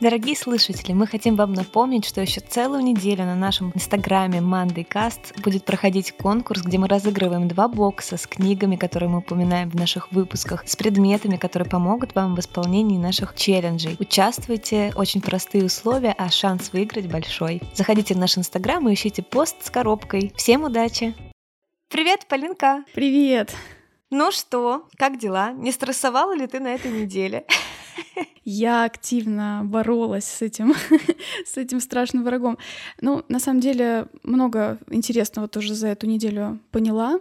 Дорогие слушатели, мы хотим вам напомнить, что еще целую неделю на нашем инстаграме MondayCast будет проходить конкурс, где мы разыгрываем два бокса с книгами, которые мы упоминаем в наших выпусках, с предметами, которые помогут вам в исполнении наших челленджей. Участвуйте, очень простые условия, а шанс выиграть большой. Заходите в наш инстаграм и ищите пост с коробкой. Всем удачи! Привет, Полинка! Привет! Ну что, как дела? Не стрессовала ли ты на этой неделе? Я активно боролась с этим, с этим страшным врагом. Ну, на самом деле, много интересного тоже за эту неделю поняла.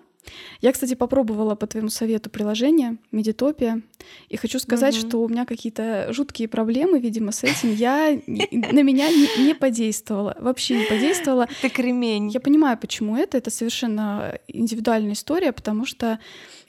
Я, кстати, попробовала по твоему совету приложение Медитопия, и хочу сказать, угу. что у меня какие-то жуткие проблемы, видимо, с этим. Я на меня не, не подействовала, вообще не подействовала. Ты кремень. Я понимаю, почему это. Это совершенно индивидуальная история, потому что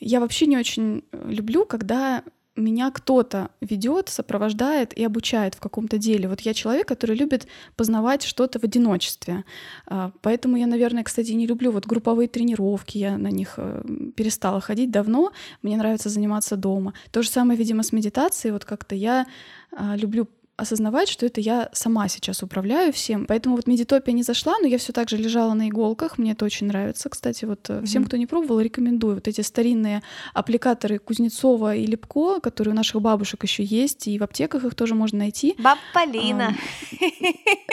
я вообще не очень люблю, когда меня кто-то ведет, сопровождает и обучает в каком-то деле. Вот я человек, который любит познавать что-то в одиночестве. А, поэтому я, наверное, кстати, не люблю вот групповые тренировки. Я на них э, перестала ходить давно. Мне нравится заниматься дома. То же самое, видимо, с медитацией. Вот как-то я а, люблю осознавать, что это я сама сейчас управляю всем. Поэтому вот медитопия не зашла, но я все так же лежала на иголках. Мне это очень нравится. Кстати, вот mm-hmm. всем, кто не пробовал, рекомендую. Вот эти старинные аппликаторы Кузнецова и Лепко, которые у наших бабушек еще есть, и в аптеках их тоже можно найти. Баб Полина.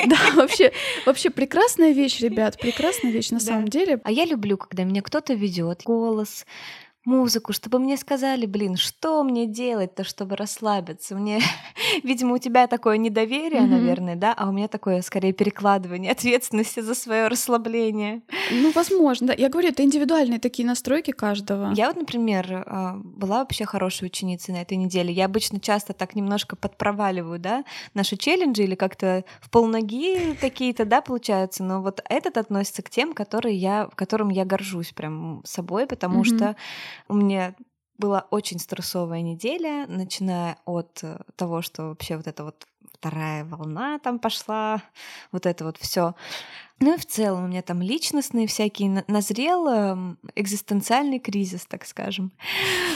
Да, вообще, вообще прекрасная вещь, ребят, прекрасная вещь на самом деле. А я люблю, когда меня кто-то ведет, голос, музыку, чтобы мне сказали, блин, что мне делать-то, чтобы расслабиться. Мне, видимо, у тебя такое недоверие, mm-hmm. наверное, да, а у меня такое, скорее, перекладывание ответственности за свое расслабление. Ну, возможно, да. Я говорю, это индивидуальные такие настройки каждого. Я вот, например, а, была вообще хорошей ученицей на этой неделе. Я обычно часто так немножко подпроваливаю, да, наши челленджи или как-то в полноги какие-то, да, получаются, но вот этот относится к тем, которые я, которым я горжусь прям собой, потому mm-hmm. что у меня была очень стрессовая неделя, начиная от э, того, что вообще вот эта вот вторая волна там пошла, вот это вот все. Ну и в целом у меня там личностные всякие назрел эм, экзистенциальный кризис, так скажем.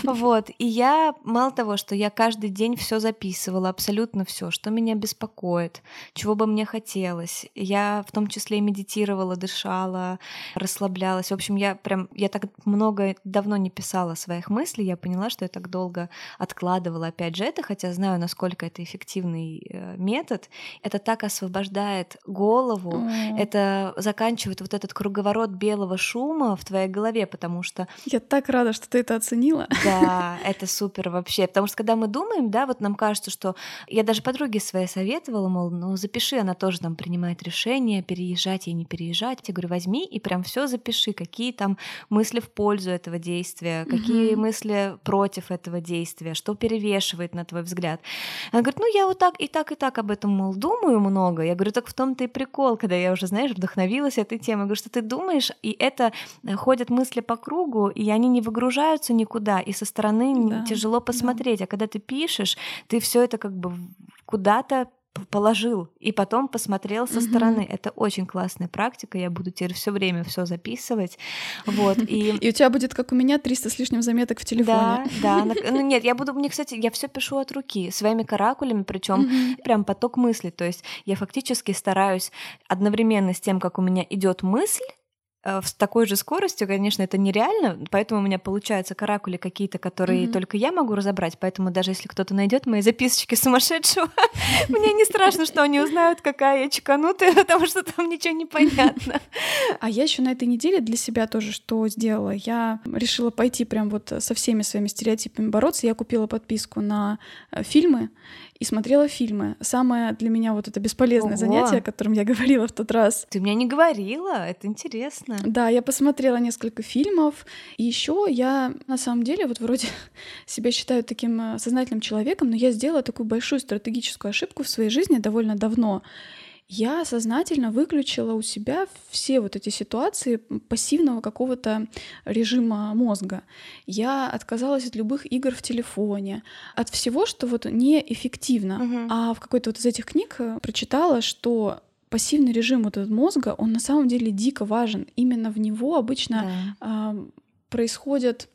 Вот. И я, мало того, что я каждый день все записывала, абсолютно все, что меня беспокоит, чего бы мне хотелось. Я в том числе и медитировала, дышала, расслаблялась. В общем, я прям, я так много, давно не писала своих мыслей, я поняла, что я так долго откладывала опять же это, хотя знаю, насколько это эффективный э, метод. Это так освобождает голову, это заканчивает вот этот круговорот белого шума в твоей голове, потому что... Я так рада, что ты это оценила. Да, это супер вообще. Потому что когда мы думаем, да, вот нам кажется, что... Я даже подруге своей советовала, мол, ну запиши, она тоже там принимает решение, переезжать и не переезжать. Я говорю, возьми и прям все запиши, какие там мысли в пользу этого действия, какие угу. мысли против этого действия, что перевешивает на твой взгляд. Она говорит, ну я вот так и так и так об этом, мол, думаю много. Я говорю, так в том-то и прикол, когда я уже, знаешь, вдохновилась этой темой. Говорю, что ты думаешь, и это э, ходят мысли по кругу, и они не выгружаются никуда, и со стороны да, тяжело посмотреть. Да. А когда ты пишешь, ты все это как бы куда-то положил и потом посмотрел со стороны. Mm-hmm. Это очень классная практика. Я буду теперь все время все записывать. Вот и и у тебя будет как у меня 300 с лишним заметок в телефоне. Да, да. Ну нет, я буду мне, кстати, я все пишу от руки своими каракулями, причем mm-hmm. прям поток мысли. То есть я фактически стараюсь одновременно с тем, как у меня идет мысль с такой же скоростью, конечно, это нереально, поэтому у меня получаются каракули какие-то, которые mm-hmm. только я могу разобрать, поэтому даже если кто-то найдет мои записочки сумасшедшего, мне не страшно, что они узнают, какая я чеканутая, потому что там ничего не понятно. А я еще на этой неделе для себя тоже что сделала? Я решила пойти прям вот со всеми своими стереотипами бороться. Я купила подписку на э, фильмы, и смотрела фильмы. Самое для меня вот это бесполезное Ого. занятие, о котором я говорила в тот раз. Ты мне не говорила, это интересно. Да, я посмотрела несколько фильмов, и еще я на самом деле вот вроде себя считаю таким э, сознательным человеком, но я сделала такую большую стратегическую ошибку в своей жизни довольно давно. Я сознательно выключила у себя все вот эти ситуации пассивного какого-то режима мозга. Я отказалась от любых игр в телефоне, от всего, что вот неэффективно. Мгм. А в какой-то вот из этих книг э, прочитала, что пассивный режим вот этот мозга, он на самом деле дико важен. Именно в него обычно Да. а, происходят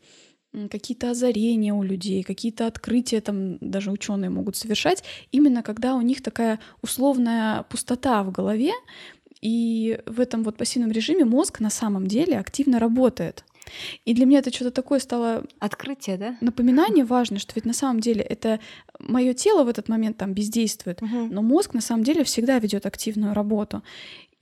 какие-то озарения у людей, какие-то открытия там даже ученые могут совершать, именно когда у них такая условная пустота в голове, и в этом вот пассивном режиме мозг на самом деле активно работает. И для меня это что-то такое стало Открытие, да? напоминание важное, что ведь на самом деле это мое тело в этот момент там бездействует, Мгм. но мозг на самом деле всегда ведет активную работу.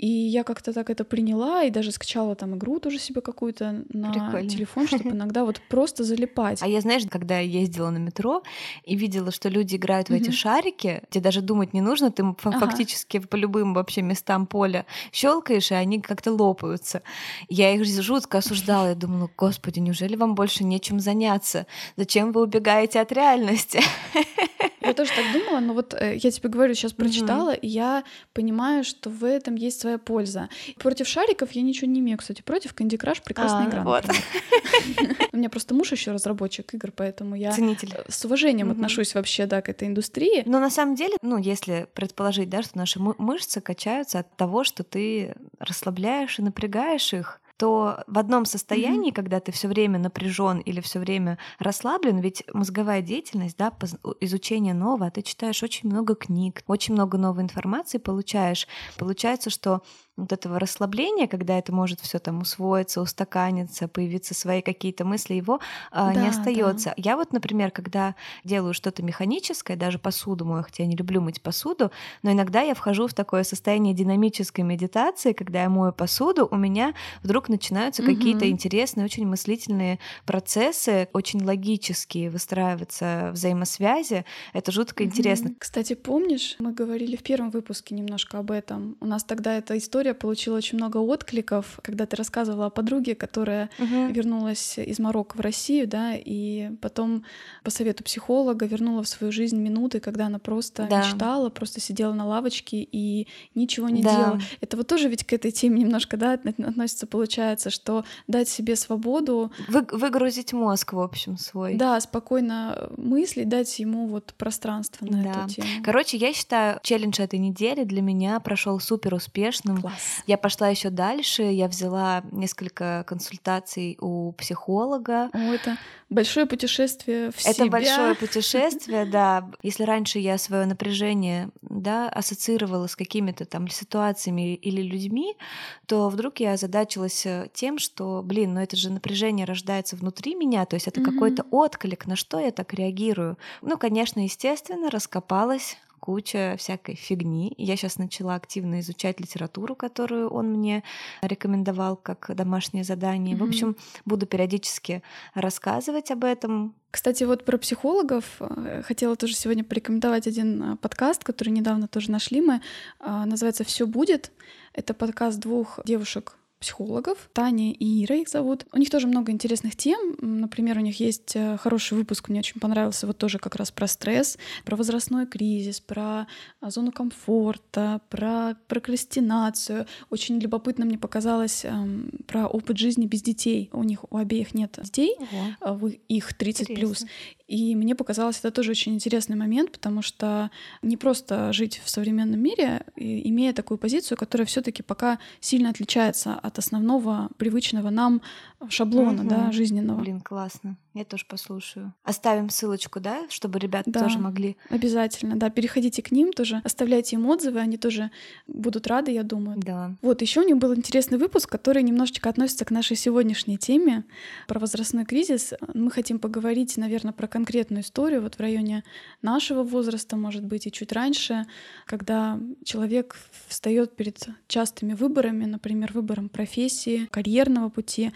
И я как-то так это приняла и даже скачала там игру тоже себе какую-то на Прикольно. телефон, чтобы иногда вот просто залипать. А я, знаешь, когда я ездила на метро и видела, что люди играют в эти шарики, тебе даже думать не нужно, ты фактически по любым вообще местам поля щелкаешь, и они как-то лопаются. Я их жутко осуждала. Я думала, господи, неужели вам больше нечем заняться? Зачем вы убегаете от реальности? Я тоже так думала, но вот э, я тебе говорю, сейчас прочитала, и я понимаю, что в этом есть своя польза. Против шариков я ничего не имею, кстати, против Candy Crush прекрасная игра. вот. У меня просто муж еще разработчик игр, поэтому я э, с уважением отношусь вообще, да, к этой индустрии. Но на самом деле, ну, если предположить, да, что наши мы- мышцы качаются от того, что ты расслабляешь и напрягаешь их, то в одном состоянии, когда ты все время напряжен или все время расслаблен, ведь мозговая деятельность, да, изучение нового, а ты читаешь очень много книг, очень много новой информации получаешь. Получается, что вот этого расслабления, когда это может все там усвоиться, устаканиться, появиться свои какие-то мысли, его а, Да, не да. остается. Я вот, например, когда делаю что-то механическое, даже посуду мою, хотя я не люблю мыть посуду, но иногда я вхожу в такое состояние динамической медитации, когда я мою посуду, у меня вдруг начинаются Мгм. какие-то интересные, очень мыслительные процессы, очень логические выстраиваются взаимосвязи. Это жутко интересно. Мгм. Кстати, помнишь, мы говорили в первом выпуске немножко об этом. У нас тогда эта история получила очень много откликов, когда ты рассказывала о подруге, которая Мгм. вернулась из Марокко в Россию, да, и потом по совету психолога вернула в свою жизнь минуты, когда она просто Да. мечтала, просто сидела на лавочке и ничего не Да. делала. Это вот тоже ведь к этой теме немножко, да, от- относится, получается, что дать себе свободу, Вы- выгрузить мозг, в общем, свой. да, спокойно мыслить, дать ему вот пространство на Да. эту тему. Короче, я считаю, челлендж этой недели для меня прошел супер успешным. Класс. Я пошла еще дальше, я взяла несколько консультаций у психолога. О, это большое путешествие в Это себя. большое путешествие, да. Если раньше я свое напряжение, да, ассоциировала с какими-то там ситуациями или людьми, то вдруг я озадачилась э, тем, что, блин, ну это же напряжение рождается внутри меня, то есть это Мгм. какой-то отклик, на что я так реагирую. Ну, конечно, естественно, раскопалась куча всякой фигни. Я сейчас начала активно изучать литературу, которую он мне рекомендовал как домашнее задание. В Мгм. общем, буду периодически рассказывать об этом. Кстати, вот про психологов э, хотела тоже сегодня порекомендовать один э, подкаст, который недавно тоже нашли мы. А, Называется Все будет. Это подкаст двух девушек психологов, Таня и Ира их зовут. У них тоже много интересных тем. Например, у них есть э, хороший выпуск, мне очень понравился, вот тоже как раз про стресс, про возрастной кризис, про а, зону комфорта, про прокрастинацию. Очень любопытно мне показалось эм, про опыт жизни без детей. У них у обеих нет детей, а в их 30 плюс. И мне показалось это тоже очень интересный момент, потому что не просто жить в современном мире, имея такую позицию, которая все-таки пока сильно отличается от основного привычного нам шаблона, да, Мгм. жизненного. Блин, классно. Я тоже послушаю. Оставим ссылочку, да, чтобы ребята Да. тоже могли. Обязательно, да, переходите к ним тоже, оставляйте им отзывы, они тоже будут рады, я думаю. Да. Вот, еще у них был интересный выпуск, который немножечко относится к нашей сегодняшней теме про возрастной кризис. Мы хотим поговорить, наверное, про конкретную историю вот в районе нашего возраста, может быть, и чуть раньше, когда человек встает перед частыми выборами, например, выбором профессии, карьерного пути,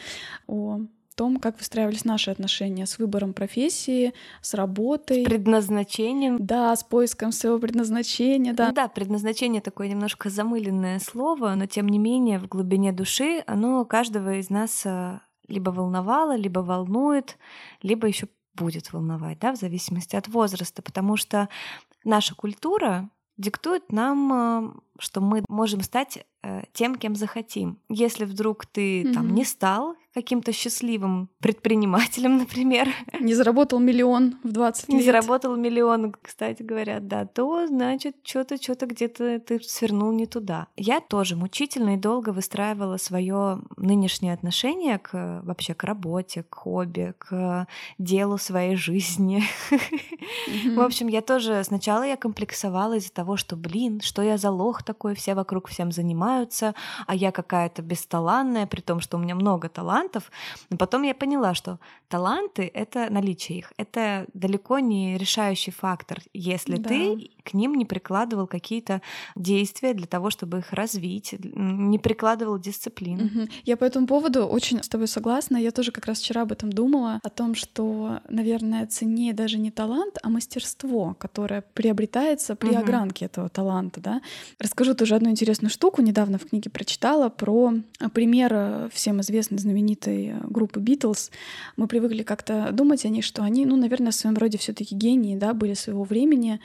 о том, как выстраивались наши отношения с выбором профессии, с работой. Предназначением. Да, с поиском своего предназначения, да. Ну да, предназначение такое немножко замыленное слово, но тем не менее в глубине души оно каждого из нас э, либо волновало, либо волнует, либо еще будет волновать, да, в зависимости от возраста, потому что наша культура диктует нам, что мы можем стать э, тем, кем захотим. Если вдруг ты mm-hmm. там не стал каким-то счастливым предпринимателем, например. Не заработал миллион в 20 лет. Не заработал миллион, кстати говоря, да, то значит, что-то, что-то где-то ты свернул не туда. Я тоже мучительно и долго выстраивала свое нынешнее отношение к вообще к работе, к хобби, к делу своей жизни. В общем, я тоже сначала я комплексовала из-за того, что, блин, что я за лох такой, все вокруг всем занимаются, а я какая-то бесталанная, при том, что у меня много талантов. Но потом я поняла, что таланты — это наличие их, это далеко не решающий фактор, если да. ты к ним не прикладывал какие-то действия для того, чтобы их развить, не прикладывал дисциплину. Угу. Я по этому поводу очень с тобой согласна. Я тоже как раз вчера об этом думала, о том, что, наверное, ценнее даже не талант, а мастерство, которое приобретается при угу. огранке этого таланта. Да? Расскажу тоже одну интересную штуку. Недавно в книге прочитала про пример всем известной знаменитой группы Битлз. Мы привыкли как-то думать о них, что они, ну, наверное, в своем роде все таки гении, да, были своего времени.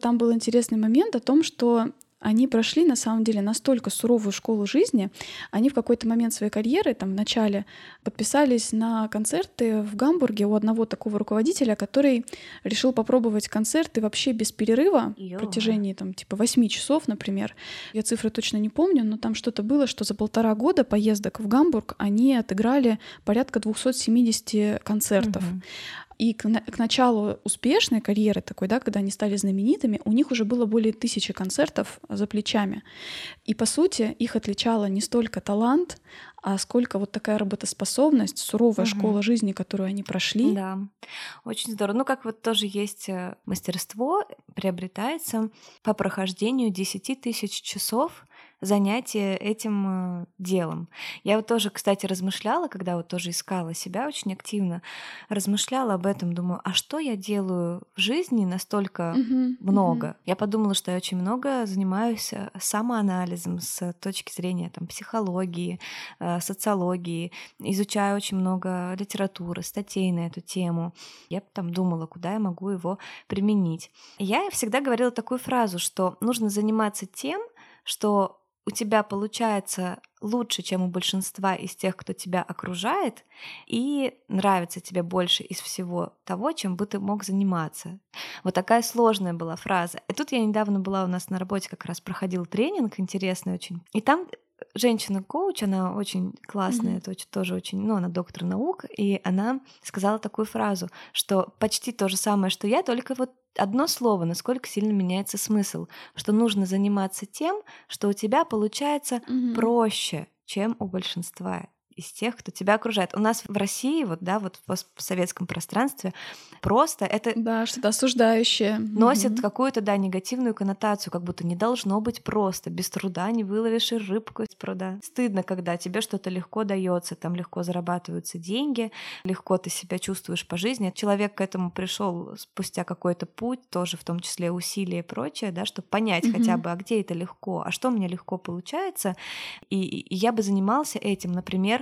Там был интересный момент о том, что они прошли на самом деле настолько суровую школу жизни, они в какой-то момент своей карьеры, там в начале, подписались на концерты в Гамбурге у одного такого руководителя, который решил попробовать концерты вообще без перерыва в протяжении там типа 8 часов, например. Я цифры точно не помню, но там что-то было, что за полтора года поездок в Гамбург они отыграли порядка 270 концертов. Угу. И к, к началу успешной карьеры такой, да, когда они стали знаменитыми, у них уже было более тысячи концертов за плечами. И по сути их отличало не столько талант, а сколько вот такая работоспособность, суровая угу. школа жизни, которую они прошли. Да, очень здорово. Ну, как вот тоже есть э, мастерство, приобретается по прохождению 10 тысяч часов занятие этим э, делом. Я вот тоже, кстати, размышляла, когда вот тоже искала себя очень активно, размышляла об этом, думаю, а что я делаю в жизни настолько uh-huh, много? Uh-huh. Я подумала, что я очень много занимаюсь э, самоанализом с точки зрения там, психологии, э, социологии, изучаю очень много литературы, статей на эту тему. Я там думала, куда я могу его применить. Я всегда говорила такую фразу, что нужно заниматься тем, что у тебя получается лучше, чем у большинства из тех, кто тебя окружает, и нравится тебе больше из всего того, чем бы ты мог заниматься. Вот такая сложная была фраза. И тут я недавно была у нас на работе, как раз проходил тренинг интересный очень. И там женщина-коуч, она очень классная, mm-hmm. это тоже очень, ну, она доктор наук, и она сказала такую фразу, что почти то же самое, что я, только вот одно слово, насколько сильно меняется смысл, что нужно заниматься тем, что у тебя получается mm-hmm. проще, чем у большинства из тех, кто тебя окружает. У нас в России, вот, да, вот в постсоветском пространстве просто это... Да, что-то осуждающее. Носит угу. какую-то, да, негативную коннотацию, как будто не должно быть просто. Без труда не выловишь и рыбку из пруда. Стыдно, когда тебе что-то легко дается, там легко зарабатываются деньги, легко ты себя чувствуешь по жизни. Человек к этому пришел спустя какой-то путь, тоже в том числе усилия и прочее, да, чтобы понять угу. хотя бы, а где это легко, а что мне легко получается. И, и я бы занимался этим, например,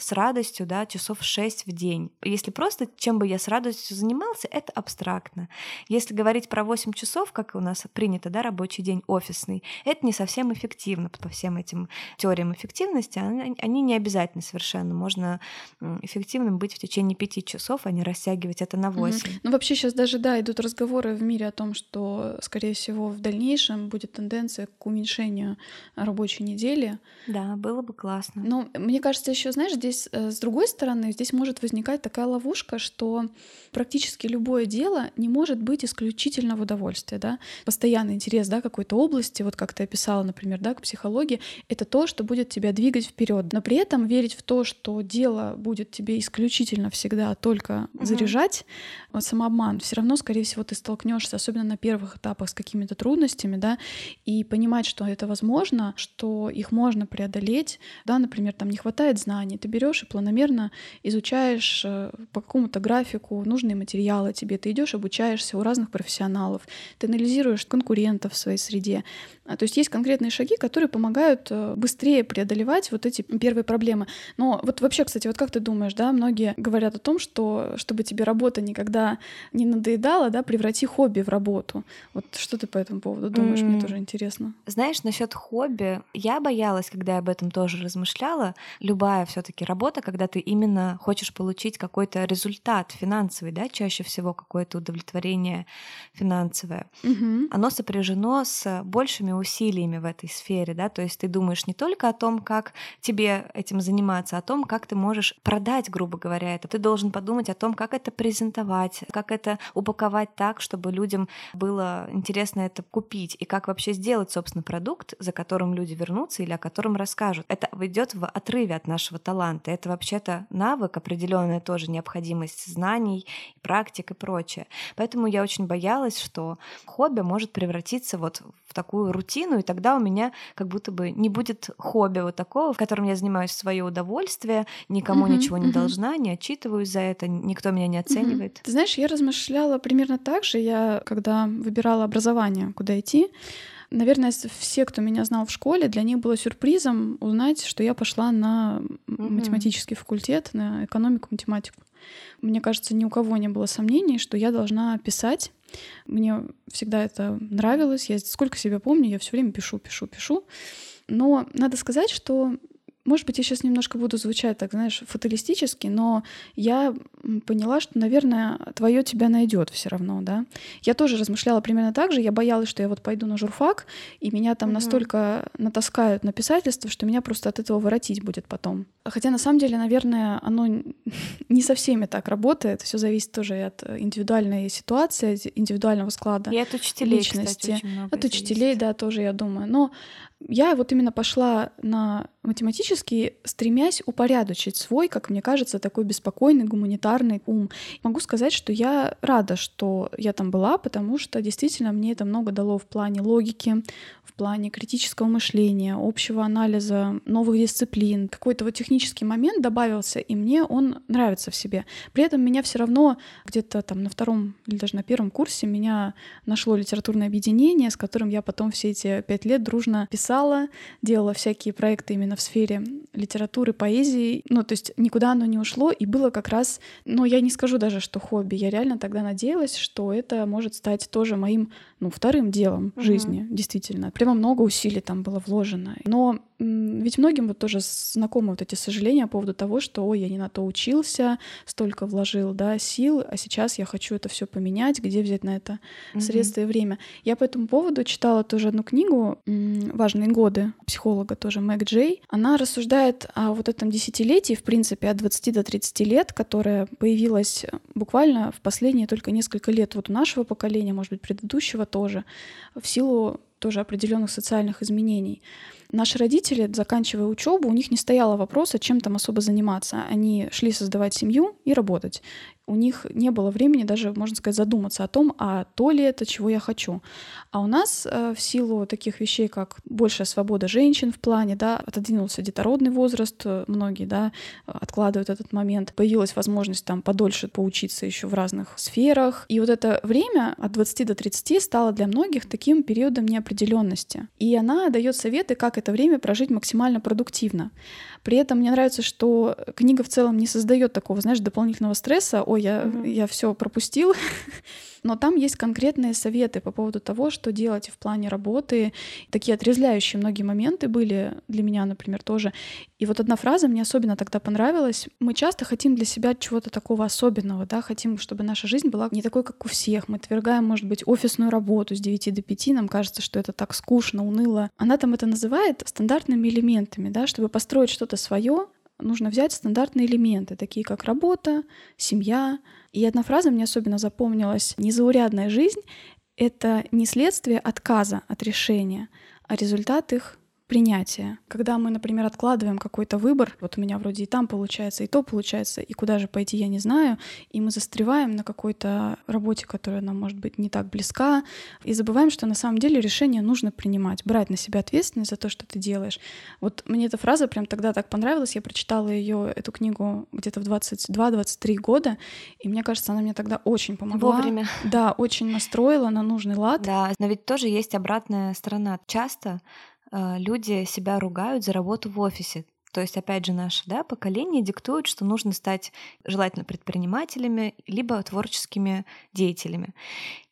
с радостью, да, часов 6 в день. Если просто чем бы я с радостью занимался, это абстрактно. Если говорить про 8 часов, как у нас принято, да, рабочий день офисный, это не совсем эффективно по всем этим теориям эффективности. Они, не обязательно совершенно. Можно эффективным быть в течение 5 часов, а не растягивать это на 8. Угу. Ну, вообще сейчас даже, да, идут разговоры в мире о том, что, скорее всего, в дальнейшем будет тенденция к уменьшению рабочей недели. Да, было бы классно. Но мне кажется, еще, знаешь, здесь э, с другой стороны, здесь может возникать такая ловушка, что практически любое дело не может быть исключительно в удовольствие, да. Постоянный интерес, да, какой-то области, вот как ты описала, например, да, к психологии, это то, что будет тебя двигать вперед. Но при этом верить в то, что дело будет тебе исключительно всегда только угу. заряжать, самообман. Все равно, скорее всего, ты столкнешься, особенно на первых этапах, с какими-то трудностями, да, и понимать, что это возможно, что их можно преодолеть, да, например, там не хватает знаний, ты берешь и планомерно изучаешь э, по какому-то графику нужные материалы тебе, ты идешь, обучаешься у разных профессионалов, ты анализируешь конкурентов в своей среде. А, то есть есть конкретные шаги, которые помогают э, быстрее преодолевать вот эти первые проблемы. Но вот вообще, кстати, вот как ты думаешь, да, многие говорят о том, что чтобы тебе работа никогда не надоедала, да, преврати хобби в работу. Вот что ты по этому поводу думаешь? Mm. Мне тоже интересно. Знаешь, насчет хобби, я боялась, когда я об этом тоже размышляла. Любая все-таки работа, когда ты именно хочешь получить какой-то результат финансовый, да, чаще всего какое-то удовлетворение финансовое, mm-hmm. оно сопряжено с большими усилиями в этой сфере, да, то есть ты думаешь не только о том, как тебе этим заниматься, а о том, как ты можешь продать, грубо говоря, это. Ты должен подумать о том, как это презентовать, как это упаковать так, чтобы людям было интересно это купить, и как вообще сделать, собственно, продукт, за которым люди вернутся или о котором расскажут. Это идет в отрыве от нашего таланта. Это вообще-то навык, определенная тоже необходимость знаний, практик и прочее. Поэтому я очень боялась, что хобби может превратиться вот в такую рутину, и тогда у меня как будто бы не будет хобби вот такого, в котором я занимаюсь в свое удовольствие, никому uh-huh, ничего не uh-huh. должна, не отчитываюсь за это, никто меня не оценивает. Uh-huh. Ты знаешь, я размышляла примерно так же, я когда выбирала образование, куда идти, Наверное, все, кто меня знал в школе, для них было сюрпризом узнать, что я пошла на mm-hmm. математический факультет, на экономику, математику. Мне кажется, ни у кого не было сомнений, что я должна писать. Мне всегда это нравилось. Я сколько себя помню, я все время пишу, пишу, пишу. Но надо сказать, что может быть, я сейчас немножко буду звучать так, знаешь, фаталистически, но я поняла, что, наверное, твое тебя найдет все равно, да. Я тоже размышляла примерно так же. Я боялась, что я вот пойду на журфак, и меня там угу. настолько натаскают на писательство, что меня просто от этого воротить будет потом. Хотя на самом деле, наверное, оно не со всеми так работает. Все зависит тоже и от индивидуальной ситуации, индивидуального склада и от учителей, личности. Кстати, от учителей, да, тоже я думаю. Но я вот именно пошла на математический, стремясь упорядочить свой, как мне кажется, такой беспокойный гуманитарный ум. Могу сказать, что я рада, что я там была, потому что действительно мне это много дало в плане логики, в плане критического мышления, общего анализа новых дисциплин. Какой-то вот технический момент добавился, и мне он нравится в себе. При этом меня все равно где-то там на втором или даже на первом курсе меня нашло литературное объединение, с которым я потом все эти пять лет дружно писала писала, делала всякие проекты именно в сфере литературы, поэзии. Ну, то есть никуда оно не ушло, и было как раз, ну, я не скажу даже, что хобби. Я реально тогда надеялась, что это может стать тоже моим, ну, вторым делом в жизни, действительно. Прямо много усилий там было вложено. Но ведь многим вот тоже знакомы вот эти сожаления по поводу того, что, ой, я не на то учился, столько вложил, да, сил, а сейчас я хочу это все поменять, где взять на это mm-hmm. средства и время. Я по этому поводу читала тоже одну книгу «Важные годы» психолога тоже Мэг Джей. Она рассуждает о вот этом десятилетии, в принципе, от 20 до 30 лет, которое появилось буквально в последние только несколько лет вот у нашего поколения, может быть, предыдущего тоже, в силу тоже определенных социальных изменений. Наши родители, заканчивая учебу, у них не стояло вопроса, чем там особо заниматься. Они шли создавать семью и работать у них не было времени даже, можно сказать, задуматься о том, а то ли это, чего я хочу. А у нас э, в силу таких вещей, как большая свобода женщин в плане, да, отодвинулся детородный возраст, э, многие, да, откладывают этот момент, появилась возможность там подольше поучиться еще в разных сферах. И вот это время от 20 до 30 стало для многих таким периодом неопределенности. И она дает советы, как это время прожить максимально продуктивно. При этом мне нравится, что книга в целом не создает такого, знаешь, дополнительного стресса. Ой, я, mm-hmm. я все пропустил. Но там есть конкретные советы по поводу того, что делать в плане работы. Такие отрезвляющие многие моменты были для меня, например, тоже. И вот одна фраза мне особенно тогда понравилась. Мы часто хотим для себя чего-то такого особенного, да, хотим, чтобы наша жизнь была не такой, как у всех. Мы отвергаем, может быть, офисную работу с 9 до 5, нам кажется, что это так скучно, уныло. Она там это называет стандартными элементами, да, чтобы построить что-то свое, нужно взять стандартные элементы, такие как работа, семья. И одна фраза мне особенно запомнилась. Незаурядная жизнь — это не следствие отказа от решения, а результат их принятия. Когда мы, например, откладываем какой-то выбор, вот у меня вроде и там получается, и то получается, и куда же пойти, я не знаю, и мы застреваем на какой-то работе, которая нам, может быть, не так близка, и забываем, что на самом деле решение нужно принимать, брать на себя ответственность за то, что ты делаешь. Вот мне эта фраза прям тогда так понравилась, я прочитала ее, эту книгу где-то в 22-23 года, и мне кажется, она мне тогда очень помогла. Вовремя. Да, очень настроила на нужный лад. Да, но ведь тоже есть обратная сторона. Часто люди себя ругают за работу в офисе. То есть, опять же, наше да, поколение диктует, что нужно стать желательно предпринимателями, либо творческими деятелями.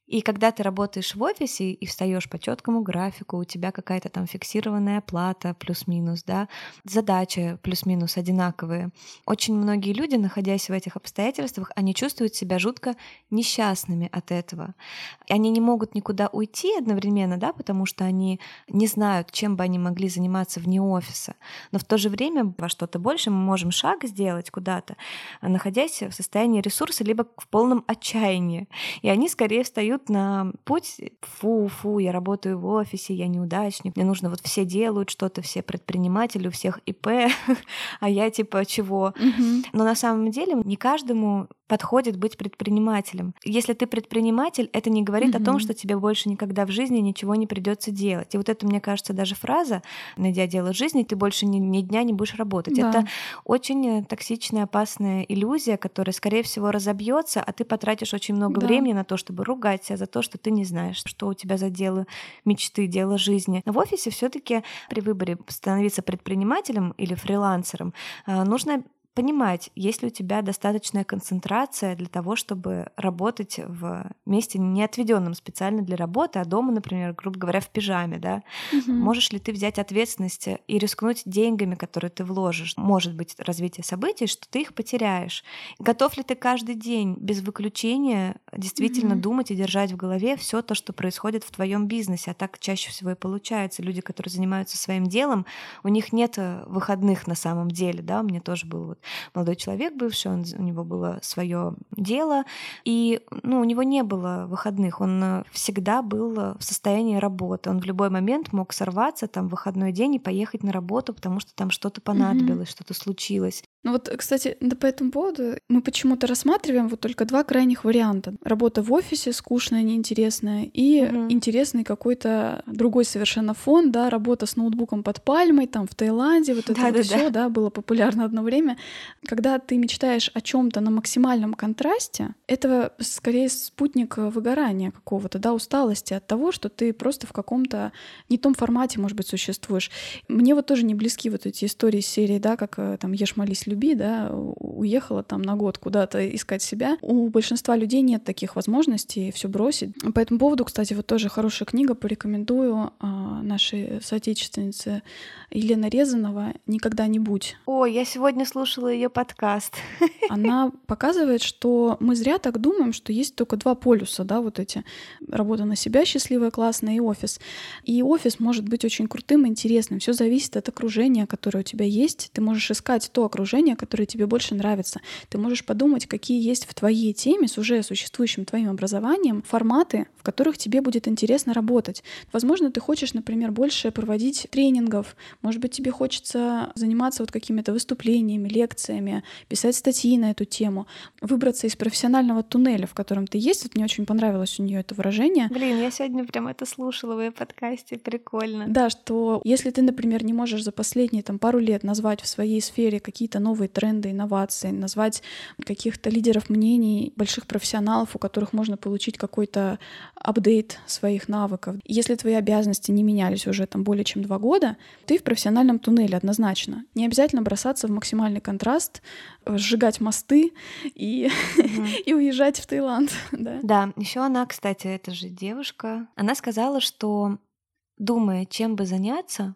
И когда ты работаешь в офисе и встаешь по четкому графику, у тебя какая-то там фиксированная плата плюс-минус, да, задачи плюс-минус одинаковые. Очень многие люди, находясь в этих обстоятельствах, они чувствуют себя жутко несчастными от этого. Они не могут никуда уйти одновременно, да, потому что они не знают, чем бы они могли заниматься вне офиса. Но в то же время во что-то больше мы можем шаг сделать куда-то, находясь в состоянии ресурса, либо в полном отчаянии. И они скорее встают встают на путь, фу-фу, я работаю в офисе, я неудачник, мне нужно вот все делают что-то, все предприниматели, у всех ИП, а я типа чего. Но на самом деле не каждому подходит быть предпринимателем. Если ты предприниматель, это не говорит mm-hmm. о том, что тебе больше никогда в жизни ничего не придется делать. И вот это, мне кажется, даже фраза «найдя дело жизни, ты больше ни, ни дня не будешь работать». Да. Это очень э, токсичная, опасная иллюзия, которая, скорее всего, разобьется, а ты потратишь очень много да. времени на то, чтобы ругать себя за то, что ты не знаешь, что у тебя за дело мечты, дело жизни. В офисе все таки при выборе становиться предпринимателем или фрилансером э, нужно понимать, есть ли у тебя достаточная концентрация для того, чтобы работать в месте, не отведенном специально для работы, а дома, например, грубо говоря, в пижаме, да. Угу. Можешь ли ты взять ответственность и рискнуть деньгами, которые ты вложишь? Может быть, развитие событий, что ты их потеряешь. Готов ли ты каждый день без выключения действительно угу. думать и держать в голове все то, что происходит в твоем бизнесе? А так чаще всего и получается. Люди, которые занимаются своим делом, у них нет э, выходных на самом деле, да. У меня тоже был вот молодой человек бывший, он, у него было свое дело, и ну, у него не было выходных, он э, всегда был в состоянии работы, он в любой момент мог сорваться там в выходной день и поехать на работу, потому что там что-то понадобилось, mm-hmm. что-то случилось. Ну вот, кстати, да по этому поводу мы почему-то рассматриваем вот только два крайних варианта. Работа в офисе скучная, неинтересная, и угу. интересный какой-то другой совершенно фон, да, работа с ноутбуком под пальмой, там в Таиланде, вот это да, вот да, все, да. да, было популярно одно время. Когда ты мечтаешь о чем-то на максимальном контрасте, это скорее спутник выгорания какого-то, да, усталости от того, что ты просто в каком-то не том формате, может быть, существуешь. Мне вот тоже не близки вот эти истории серии, да, как э, там ешь, молись, люби, да, уехала там на год куда-то искать себя. У большинства людей нет таких возможностей все бросить. По этому поводу, кстати, вот тоже хорошая книга, порекомендую а, нашей соотечественнице Елена Резанова «Никогда не будь». О, я сегодня слушала ее подкаст. Она показывает, что мы зря так думаем, что есть только два полюса, да, вот эти работа на себя счастливая, классная и офис. И офис может быть очень крутым, интересным. Все зависит от окружения, которое у тебя есть. Ты можешь искать то окружение, которое тебе больше нравится. Ты можешь подумать, какие есть в твоей теме с уже существующим твоим образованием форматы, в которых тебе будет интересно работать. Возможно, ты хочешь, например, больше проводить тренингов, может быть, тебе хочется заниматься вот какими-то выступлениями, лекциями, писать статьи на эту тему, выбраться из профессионального туннеля, в котором ты есть. Вот мне очень понравилось у нее это выражение. Блин, я сегодня прям это слушала в ее подкасте, прикольно. Да, что если ты, например, не можешь за последние там пару лет назвать в своей сфере какие-то новые тренды, инновации, назвать каких-то лидеров мнений, больших профессионалов, у которых можно получить какой-то апдейт своих навыков. Если твои обязанности не менялись уже там более чем два года, ты в профессиональном туннеле однозначно. Не обязательно бросаться в максимальный контраст, сжигать мосты и, угу. и уезжать в Таиланд. Да, да еще она, кстати, эта же девушка, она сказала, что думая, чем бы заняться,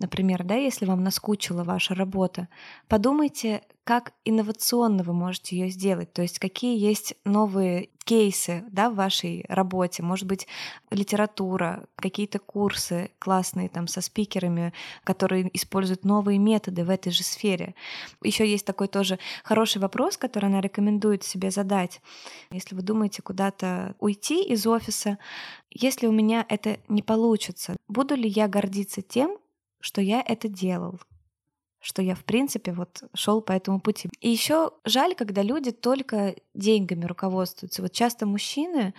например, да, если вам наскучила ваша работа, подумайте, как инновационно вы можете ее сделать, то есть какие есть новые кейсы да, в вашей работе, может быть, литература, какие-то курсы классные там со спикерами, которые используют новые методы в этой же сфере. Еще есть такой тоже хороший вопрос, который она рекомендует себе задать. Если вы думаете куда-то уйти из офиса, если у меня это не получится, буду ли я гордиться тем, что я это делал, что я, в принципе, вот шел по этому пути. И еще жаль, когда люди только деньгами руководствуются. Вот часто мужчины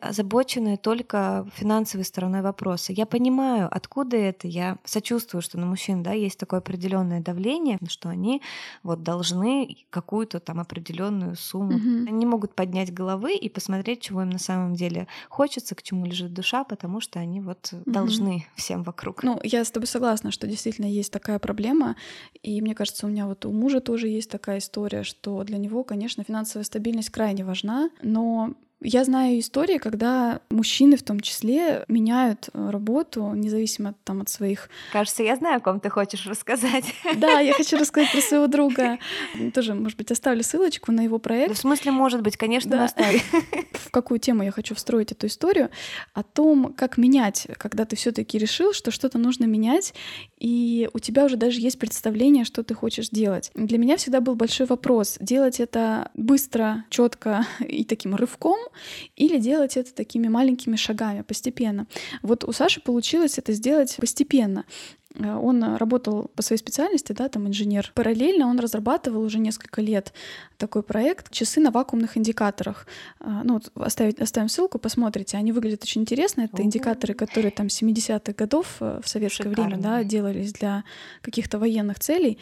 озабочены только финансовой стороной вопроса. Я понимаю, откуда это. Я сочувствую, что на мужчин да, есть такое определенное давление, что они вот должны какую-то там определенную сумму. Угу. Они могут поднять головы и посмотреть, чего им на самом деле хочется, к чему лежит душа, потому что они вот угу. должны всем вокруг. Ну, я с тобой согласна, что действительно есть такая проблема. И мне кажется, у меня вот у мужа тоже есть такая история, что для него, конечно, финансовая стабильность крайне важна, но я знаю истории, когда мужчины в том числе меняют э, работу, независимо там от своих... Кажется, я знаю, о ком ты хочешь рассказать. Да, я хочу рассказать про своего друга. Тоже, может быть, оставлю ссылочку на его проект. Да, в смысле, может быть, конечно, да. оставь. В какую тему я хочу встроить эту историю? О том, как менять, когда ты все таки решил, что что-то нужно менять, и у тебя уже даже есть представление, что ты хочешь делать. Для меня всегда был большой вопрос, делать это быстро, четко и таким рывком, или делать это такими маленькими шагами, постепенно. Вот у Саши получилось это сделать постепенно. Э, он работал по своей специальности, да, там инженер. Параллельно он разрабатывал уже несколько лет такой проект «Часы на вакуумных индикаторах». Э, ну, вот оставить, оставим ссылку, посмотрите. Они выглядят очень интересно. Это индикаторы, которые там 70-х годов э, в советское Шикарно. время да, делались для каких-то военных целей.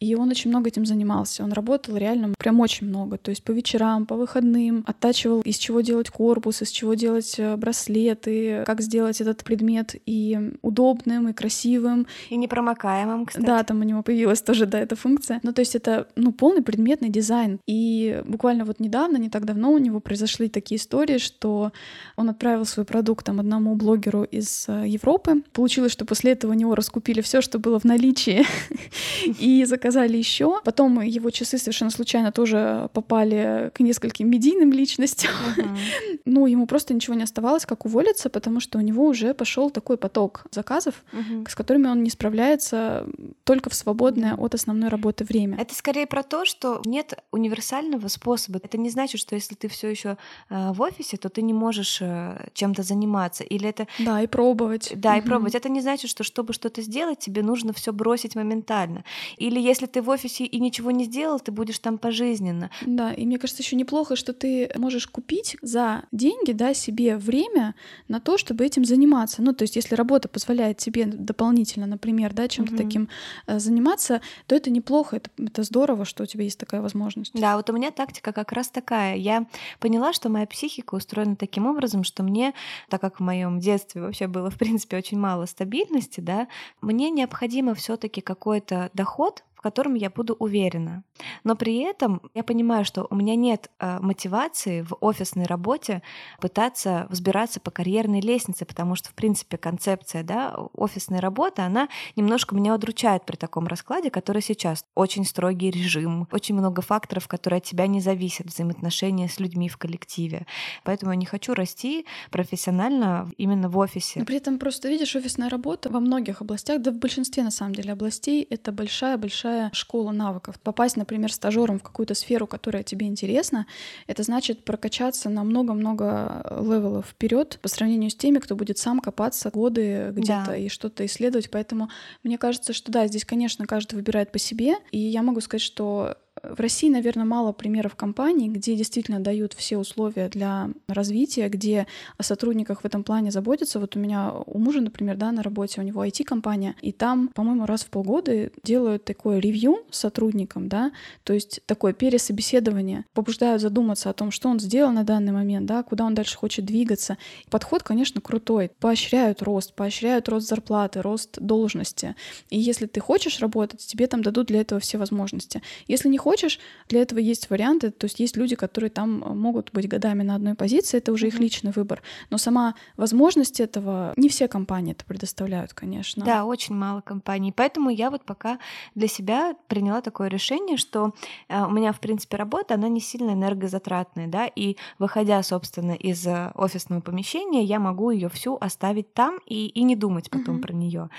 И он очень много этим занимался. Он работал реально прям очень много. То есть по вечерам, по выходным оттачивал, из чего делать корпус, из чего делать э, браслеты, как сделать этот предмет и удобным, и красивым. И непромокаемым, кстати. Да, там у него появилась тоже, да, эта функция. Ну, то есть это, ну, полный предметный дизайн. И буквально вот недавно, не так давно у него произошли такие истории, что он отправил свой продукт там одному блогеру из э, Европы. Получилось, что после этого у него раскупили все, что было в наличии, и заказали еще. Потом его часы совершенно случайно тоже попали к нескольким медийным личностям. Uh-huh. ну, ему просто ничего не оставалось, как уволиться, потому что у него уже пошел такой поток заказов, uh-huh. с которыми он не справляется только в свободное от основной работы время. Это скорее про то, что нет универсального способа. Это не значит, что если ты все еще э, в офисе, то ты не можешь э, чем-то заниматься. Или это... Да, и пробовать. Да, uh-huh. и пробовать. Это не значит, что чтобы что-то сделать, тебе нужно все бросить моментально. Или если ты в офисе и ничего не сделал, ты будешь там пожизненно. Да, и мне кажется, еще неплохо, что ты можешь купить за деньги, да, себе время на то, чтобы этим заниматься. Ну, то есть, если работа позволяет тебе дополнительно, например, да, чем-то угу. таким э, заниматься, то это неплохо, это, это здорово, что у тебя есть такая возможность. Да, вот у меня тактика как раз такая. Я поняла, что моя психика устроена таким образом, что мне, так как в моем детстве вообще было, в принципе, очень мало стабильности, да, мне необходимо все-таки какой-то доход, котором я буду уверена. Но при этом я понимаю, что у меня нет э, мотивации в офисной работе пытаться взбираться по карьерной лестнице, потому что, в принципе, концепция да, офисной работы, она немножко меня удручает при таком раскладе, который сейчас. Очень строгий режим, очень много факторов, которые от тебя не зависят, взаимоотношения с людьми в коллективе. Поэтому я не хочу расти профессионально именно в офисе. Но при этом просто видишь, офисная работа во многих областях, да в большинстве на самом деле областей, это большая-большая большая школа навыков. Попасть, например, стажером в какую-то сферу, которая тебе интересна, это значит прокачаться на много-много level ов вперед по сравнению с теми, кто будет сам копаться годы где-то да. и что-то исследовать. Поэтому мне кажется, что да, здесь, конечно, каждый выбирает по себе. И я могу сказать, что в России, наверное, мало примеров компаний, где действительно дают все условия для развития, где о сотрудниках в этом плане заботятся. Вот у меня у мужа, например, да, на работе, у него IT-компания, и там, по-моему, раз в полгода делают такое ревью с сотрудником, да, то есть такое пересобеседование, побуждают задуматься о том, что он сделал на данный момент, да, куда он дальше хочет двигаться. Подход, конечно, крутой. Поощряют рост, поощряют рост зарплаты, рост должности. И если ты хочешь работать, тебе там дадут для этого все возможности. Если не хочешь, для этого есть варианты. То есть есть люди, которые там э, могут быть годами на одной позиции, это уже mm-hmm. их личный выбор. Но сама возможность этого не все компании это предоставляют, конечно. Да, очень мало компаний. Поэтому я вот пока для себя приняла такое решение, что э, у меня, в принципе, работа, она не сильно энергозатратная, да, и выходя, собственно, из э, офисного помещения, я могу ее всю оставить там и, и не думать потом mm-hmm. про нее.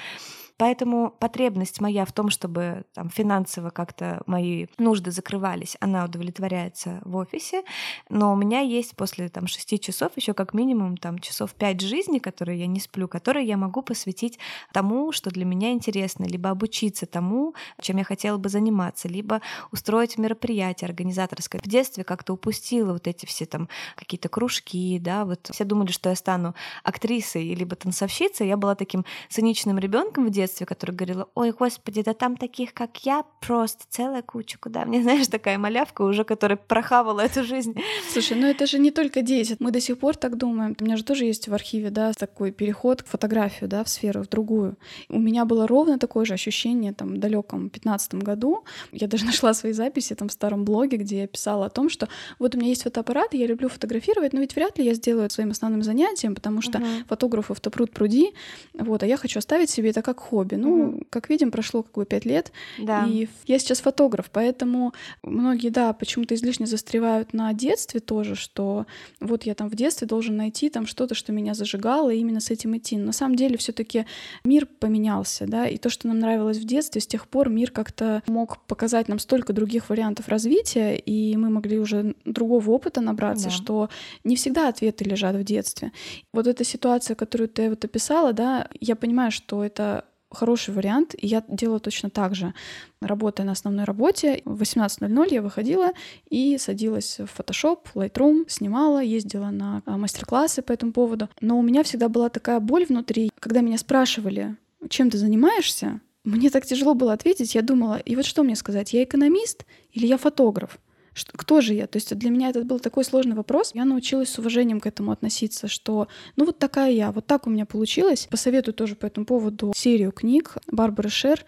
Поэтому потребность моя в том, чтобы там финансово как-то мои нужды закрывались, она удовлетворяется в офисе, но у меня есть после там шести часов еще как минимум там часов пять жизни, которые я не сплю, которые я могу посвятить тому, что для меня интересно, либо обучиться тому, чем я хотела бы заниматься, либо устроить мероприятие организаторское. В детстве как-то упустила вот эти все там какие-то кружки, да, вот все думали, что я стану актрисой либо танцовщицей. Я была таким циничным ребенком в детстве, который говорила, ой, господи, да там таких, как я, просто целая куча, куда мне, знаешь, такая малявка уже, которая прохавала эту жизнь. Слушай, ну это же не только 10, мы до сих пор так думаем. У меня же тоже есть в архиве, да, такой переход к фотографию, да, в сферу, в другую. У меня было ровно такое же ощущение там в далеком 15 году. Я даже нашла свои записи там в старом блоге, где я писала о том, что вот у меня есть фотоаппарат, и я люблю фотографировать, но ведь вряд ли я сделаю это своим основным занятием, потому что uh-huh. фотографов-то пруд пруди, вот, а я хочу оставить себе это как хобби. Ну, uh-huh. как видим, прошло как бы пять лет, да. и я сейчас фотограф, поэтому многие, да, почему-то излишне застревают на детстве тоже, что вот я там в детстве должен найти там что-то, что меня зажигало, и именно с этим идти. Но на самом деле все таки мир поменялся, да, и то, что нам нравилось в детстве, с тех пор мир как-то мог показать нам столько других вариантов развития, и мы могли уже другого опыта набраться, да. что не всегда ответы лежат в детстве. Вот эта ситуация, которую ты вот описала, да, я понимаю, что это хороший вариант, и я делала точно так же. Работая на основной работе, в 18.00 я выходила и садилась в Photoshop, Lightroom, снимала, ездила на а, мастер-классы по этому поводу. Но у меня всегда была такая боль внутри, когда меня спрашивали, чем ты занимаешься, мне так тяжело было ответить. Я думала, и вот что мне сказать, я экономист или я фотограф? Что, кто же я? То есть для меня это был такой сложный вопрос. Я научилась с уважением к этому относиться, что ну вот такая я, вот так у меня получилось. Посоветую тоже по этому поводу серию книг Барбары Шер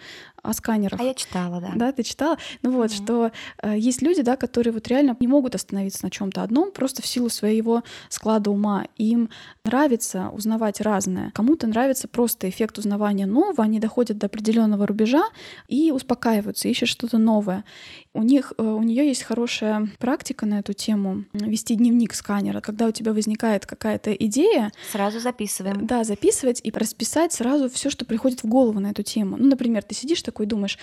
о сканерах. А я читала, да. Да, ты читала? Ну вот, mm-hmm. что э, есть люди, да, которые вот реально не могут остановиться на чем то одном, просто в силу своего склада ума. Им нравится узнавать разное. Кому-то нравится просто эффект узнавания нового, они доходят до определенного рубежа и успокаиваются, ищут что-то новое. У них, э, у нее есть хорошая практика на эту тему вести дневник сканера, когда у тебя возникает какая-то идея. Сразу записываем. Да, записывать и расписать сразу все, что приходит в голову на эту тему. Ну, например, ты сидишь такой думаешь,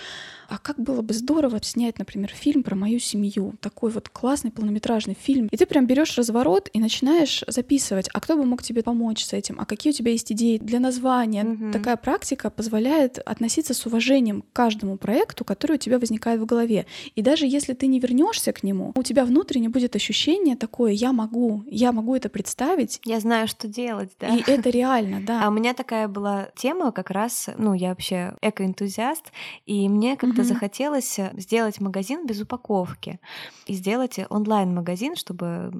а как было бы здорово снять, например, фильм про мою семью, такой вот классный полнометражный фильм. И ты прям берешь разворот и начинаешь записывать, а кто бы мог тебе помочь с этим, а какие у тебя есть идеи для названия. Mm-hmm. Такая практика позволяет относиться с уважением к каждому проекту, который у тебя возникает в голове. И даже если ты не вернешься к нему, у тебя внутренне будет ощущение такое, я могу, я могу это представить. Я знаю, что делать, да. И это реально, да. А у меня такая была тема как раз, ну, я вообще экоэнтузиаст, и мне как-то mm-hmm. захотелось э, сделать магазин без упаковки и сделать онлайн-магазин, чтобы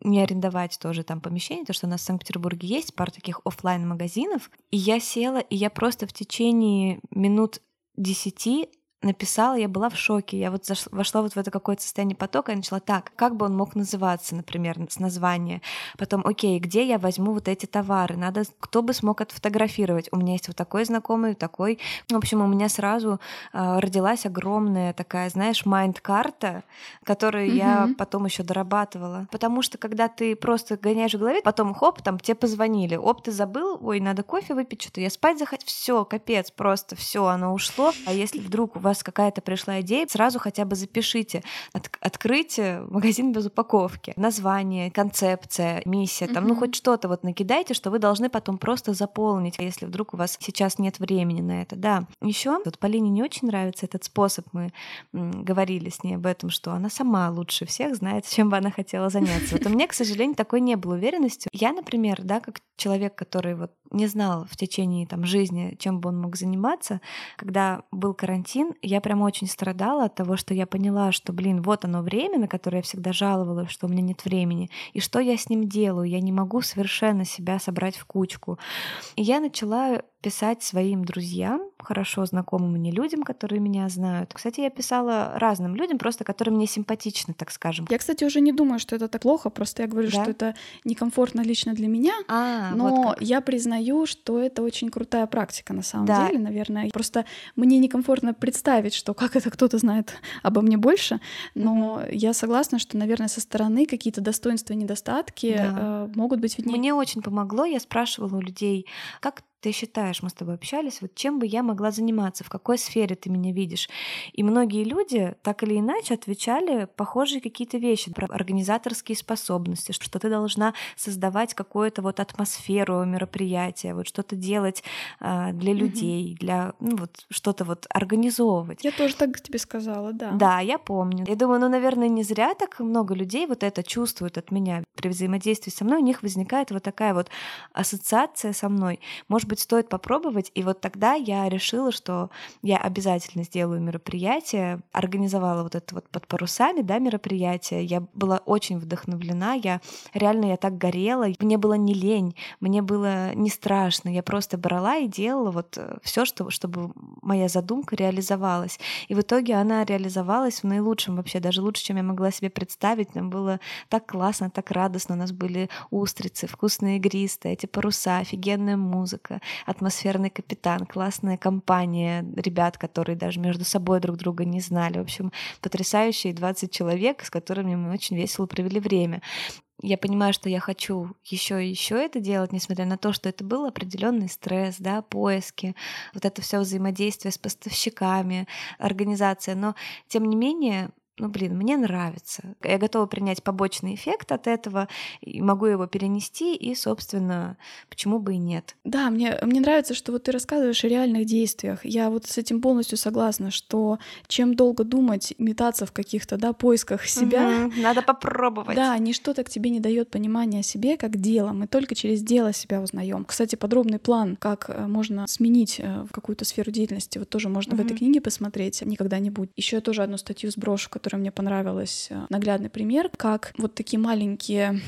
не арендовать тоже там помещение, то, что у нас в Санкт-Петербурге есть пару таких офлайн магазинов И я села, и я просто в течение минут десяти написала, я была в шоке. Я вот зашла, вошла вот в это какое-то состояние потока и начала так, как бы он мог называться, например, с названия. Потом, окей, где я возьму вот эти товары? Надо, кто бы смог отфотографировать? У меня есть вот такой знакомый, такой. В общем, у меня сразу э, родилась огромная такая, знаешь, mind карта, которую mm-hmm. я потом еще дорабатывала. Потому что когда ты просто гоняешь в голове, потом хоп, там тебе позвонили, оп, ты забыл, ой, надо кофе выпить, что-то я спать захотел, все, капец, просто все, оно ушло. А если вдруг у вас вас какая-то пришла идея, сразу хотя бы запишите. От, открыть магазин без упаковки. Название, концепция, миссия, там, mm-hmm. ну хоть что-то вот накидайте, что вы должны потом просто заполнить, если вдруг у вас сейчас нет времени на это. Да. Еще вот Полине не очень нравится этот способ. Мы говорили с ней об этом, что она сама лучше всех знает, чем бы она хотела заняться. Вот у меня, к сожалению, такой не было уверенности. Я, например, да, как человек, который вот не знал в течение там жизни, чем бы он мог заниматься, когда был карантин, я прям очень страдала от того, что я поняла, что, блин, вот оно время, на которое я всегда жаловалась, что у меня нет времени, и что я с ним делаю, я не могу совершенно себя собрать в кучку. И я начала писать своим друзьям, хорошо знакомым мне людям, которые меня знают. Кстати, я писала разным людям, просто которые мне симпатичны, так скажем. Я, кстати, уже не думаю, что это так плохо, просто я говорю, да? что это некомфортно лично для меня, а, но вот я признаю, что это очень крутая практика на самом да. деле, наверное. Просто мне некомфортно представить, что как это кто-то знает обо мне больше, но mm-hmm. я согласна, что, наверное, со стороны какие-то достоинства и недостатки да. э, могут быть виднее. Мне очень помогло, я спрашивала у людей, как ты считаешь, мы с тобой общались, вот чем бы я могла заниматься, в какой сфере ты меня видишь. И многие люди так или иначе отвечали похожие какие-то вещи про организаторские способности, что ты должна создавать какую-то вот атмосферу мероприятия, вот что-то делать э, для людей, для ну, вот что-то вот организовывать. Я тоже так тебе сказала, да. Да, я помню. Я думаю, ну, наверное, не зря так много людей вот это чувствуют от меня при взаимодействии со мной. У них возникает вот такая вот ассоциация со мной. Может быть, стоит попробовать. И вот тогда я решила, что я обязательно сделаю мероприятие, организовала вот это вот под парусами, да, мероприятие. Я была очень вдохновлена, я реально я так горела, мне было не лень, мне было не страшно, я просто брала и делала вот э, все, что, чтобы моя задумка реализовалась. И в итоге она реализовалась в наилучшем вообще, даже лучше, чем я могла себе представить. Нам было так классно, так радостно, у нас были устрицы, вкусные игристые, эти паруса, офигенная музыка, атмосферный капитан, классная компания ребят, которые даже между собой друг друга не знали. В общем, потрясающие 20 человек, с которыми мы очень весело провели время я понимаю, что я хочу еще и еще это делать, несмотря на то, что это был определенный стресс, да, поиски, вот это все взаимодействие с поставщиками, организация. Но тем не менее, ну, блин, мне нравится. Я готова принять побочный эффект от этого, и могу его перенести, и, собственно, почему бы и нет. Да, мне, мне нравится, что вот ты рассказываешь о реальных действиях. Я вот с этим полностью согласна, что чем долго думать, метаться в каких-то, да, поисках себя... Угу, надо попробовать. Да, ничто так тебе не дает понимания о себе, как дело. Мы только через дело себя узнаем. Кстати, подробный план, как э, можно сменить э, в какую-то сферу деятельности, вот тоже можно угу. в этой книге посмотреть никогда-нибудь. Еще я тоже одну статью сброшу, которая которая мне понравилась, э, наглядный пример, как вот такие маленькие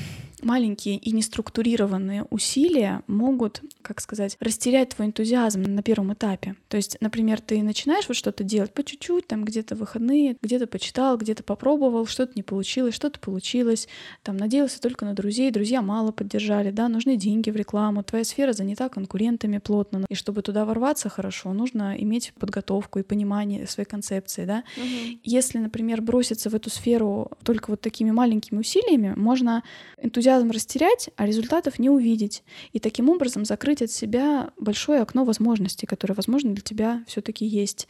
маленькие и неструктурированные усилия могут, как сказать, растерять твой энтузиазм на первом этапе. То есть, например, ты начинаешь вот что-то делать по чуть-чуть, там где-то выходные, где-то почитал, где-то попробовал, что-то не получилось, что-то получилось, там надеялся только на друзей, друзья мало поддержали, да, нужны деньги в рекламу, твоя сфера занята конкурентами плотно, и чтобы туда ворваться хорошо, нужно иметь подготовку и понимание своей концепции, да. Угу. Если, например, броситься в эту сферу только вот такими маленькими усилиями, можно энтузиазм энтузиазм растерять, а результатов не увидеть. И таким образом закрыть от себя большое окно возможностей, которое, возможно, для тебя все таки есть.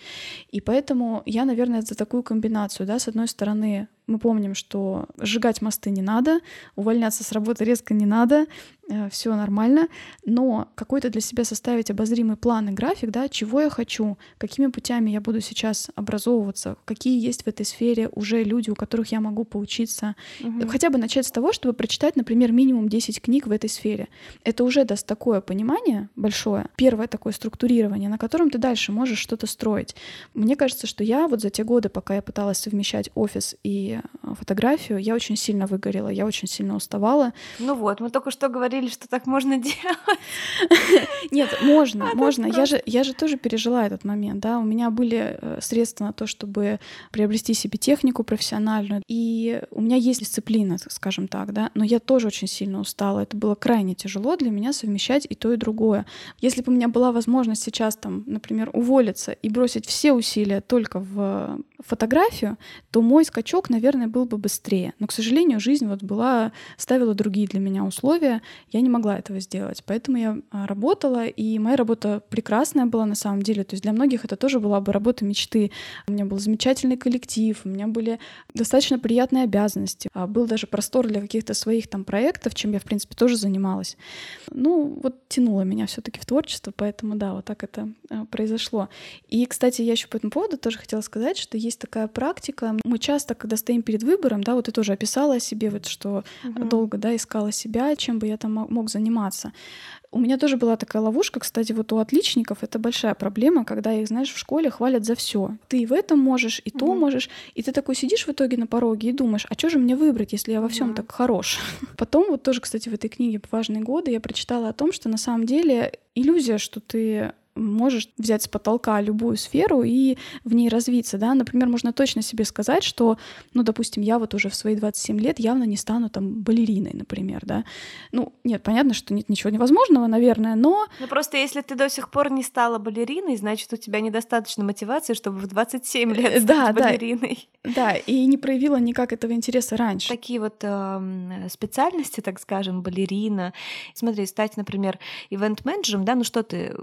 И поэтому я, наверное, за такую комбинацию. Да? С одной стороны, мы помним, что сжигать мосты не надо, увольняться с работы резко не надо, э, все нормально, но какой-то для себя составить обозримый план и график, да, чего я хочу, какими путями я буду сейчас образовываться, какие есть в этой сфере уже люди, у которых я могу поучиться. Угу. Хотя бы начать с того, чтобы прочитать, например, минимум 10 книг в этой сфере. Это уже даст такое понимание большое, первое такое структурирование, на котором ты дальше можешь что-то строить. Мне кажется, что я вот за те годы, пока я пыталась совмещать офис и Э, фотографию, я очень сильно выгорела, я очень сильно уставала. Ну вот, мы только что говорили, что так можно делать. Нет, можно, а можно. Я же, я же тоже пережила этот момент, да. У меня были э, средства на то, чтобы приобрести себе технику профессиональную, и у меня есть дисциплина, скажем так, да. Но я тоже очень сильно устала. Это было крайне тяжело для меня совмещать и то, и другое. Если бы у меня была возможность сейчас там, например, уволиться и бросить все усилия только в фотографию, то мой скачок, наверное, был бы быстрее. Но, к сожалению, жизнь вот была, ставила другие для меня условия. Я не могла этого сделать. Поэтому я а, работала, и моя работа прекрасная была на самом деле. То есть для многих это тоже была бы работа мечты. У меня был замечательный коллектив, у меня были достаточно приятные обязанности. А был даже простор для каких-то своих там проектов, чем я, в принципе, тоже занималась. Ну, вот тянуло меня все таки в творчество, поэтому, да, вот так это а, произошло. И, кстати, я еще по этому поводу тоже хотела сказать, что есть такая практика. Мы часто, когда стоим перед выбором, да, вот ты тоже описала о себе, вот что угу. долго, да, искала себя, чем бы я там мог заниматься. У меня тоже была такая ловушка, кстати, вот у отличников это большая проблема, когда их, знаешь, в школе хвалят за все. Ты и в этом можешь, и то угу. можешь, и ты такой сидишь в итоге на пороге и думаешь, а что же мне выбрать, если я во всем угу. так хорош? Потом вот тоже, кстати, в этой книге «Важные годы» я прочитала о том, что на самом деле иллюзия, что ты можешь взять с потолка любую сферу и в ней развиться, да. Например, можно точно себе сказать, что, ну, допустим, я вот уже в свои 27 лет явно не стану там балериной, например, да. Ну, нет, понятно, что нет ничего невозможного, наверное, но... Ну, просто если ты до сих пор не стала балериной, значит, у тебя недостаточно мотивации, чтобы в 27 лет стать да, балериной. Да, да, и не проявила никак этого интереса раньше. Такие вот э, специальности, так скажем, балерина. Смотри, стать, например, ивент-менеджером, да, ну что ты,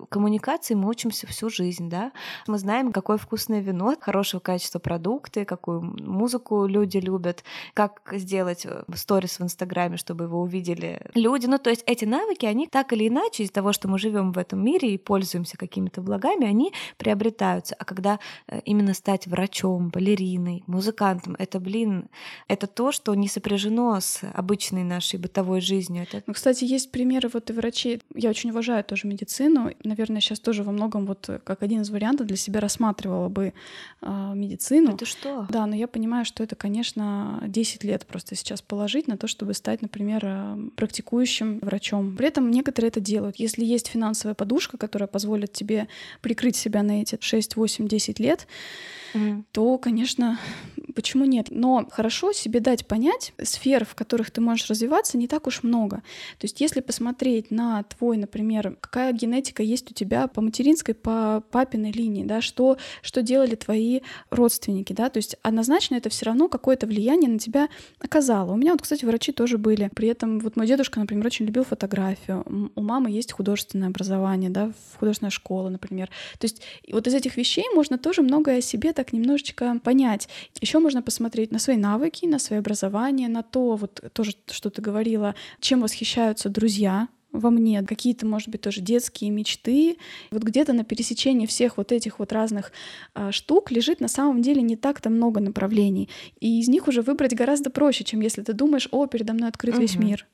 коммуникации мы учимся всю жизнь, да. Мы знаем, какое вкусное вино, хорошего качества продукты, какую музыку люди любят, как сделать э, сторис в Инстаграме, чтобы его увидели люди. Ну, то есть эти навыки, они так или иначе из-за того, что мы живем в этом мире и пользуемся какими-то благами, они приобретаются. А когда э, именно стать врачом, балериной, музыкантом, это, блин, это то, что не сопряжено с обычной нашей бытовой жизнью. Это... Ну, кстати, есть примеры вот и врачей. Я очень уважаю тоже медицину. Наверное, сейчас тоже во многом вот как один из вариантов для себя рассматривала бы э, медицину. Это что? Да, но я понимаю, что это, конечно, 10 лет просто сейчас положить на то, чтобы стать, например, э, практикующим врачом. При этом некоторые это делают. Если есть финансовая подушка, которая позволит тебе прикрыть себя на эти 6, 8, 10 лет, mm. то, конечно, почему нет? Но хорошо себе дать понять, сфер, в которых ты можешь развиваться, не так уж много. То есть если посмотреть на твой, например, какая генетика есть у тебя по материнской, по папиной линии, да, что, что делали твои родственники, да, то есть однозначно это все равно какое-то влияние на тебя оказало. У меня вот, кстати, врачи тоже были. При этом вот мой дедушка, например, очень любил фотографию. У мамы есть художественное образование, да, художественная школа, например. То есть вот из этих вещей можно тоже многое о себе так немножечко понять. Еще можно посмотреть на свои навыки, на свое образование, на то, вот тоже, что ты говорила, чем восхищаются друзья, во мне, какие-то, может быть, тоже детские мечты. Вот где-то на пересечении всех вот этих вот разных а, штук лежит на самом деле не так-то много направлений. И из них уже выбрать гораздо проще, чем если ты думаешь, о, передо мной открыт угу. весь мир.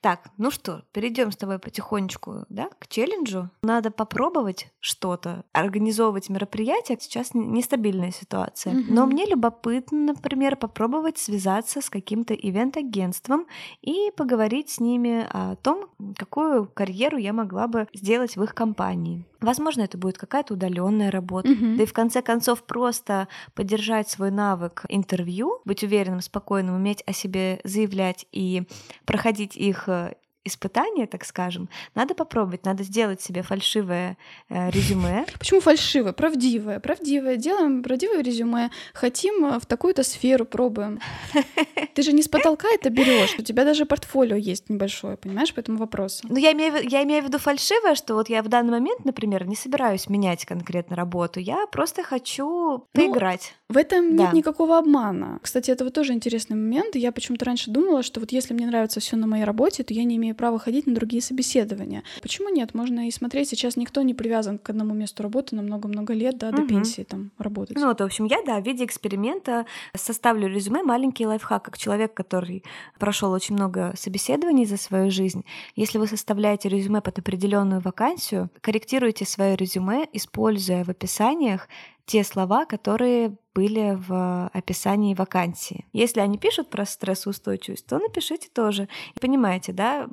Так, ну что, перейдем с тобой потихонечку, да, к челленджу. Надо попробовать что-то, организовывать мероприятие. Сейчас нестабильная ситуация. Угу. Но мне любопытно, например, попробовать связаться с каким-то ивент-агентством и поговорить с ними о том, какую карьеру я могла бы сделать в их компании. Возможно, это будет какая-то удаленная работа. Mm-hmm. Да и в конце концов просто поддержать свой навык интервью, быть уверенным, спокойным, уметь о себе заявлять и проходить их э, испытание, так скажем, надо попробовать, надо сделать себе фальшивое э, резюме. Почему фальшивое? Правдивое. Правдивое. Делаем правдивое резюме. Хотим э, в такую-то сферу, пробуем. Ты же не с потолка это берешь. У тебя даже портфолио есть небольшое, понимаешь, по этому вопросу. Ну, я имею, я имею в виду фальшивое, что вот я в данный момент, например, не собираюсь менять конкретно работу. Я просто хочу ну, поиграть. Ну, в этом да. нет никакого обмана. Кстати, это вот тоже интересный момент. Я почему-то раньше думала, что вот если мне нравится все на моей работе, то я не имею права ходить на другие собеседования. Почему нет? Можно и смотреть. Сейчас никто не привязан к одному месту работы на много-много лет, да, до угу. пенсии там работать. Ну вот, в общем, я, да, в виде эксперимента составлю резюме, маленький лайфхак, как человек, который прошел очень много собеседований за свою жизнь. Если вы составляете резюме под определенную вакансию, корректируйте свое резюме, используя в описаниях те слова, которые были в описании вакансии. Если они пишут про стрессоустойчивость, то напишите тоже. Понимаете, да,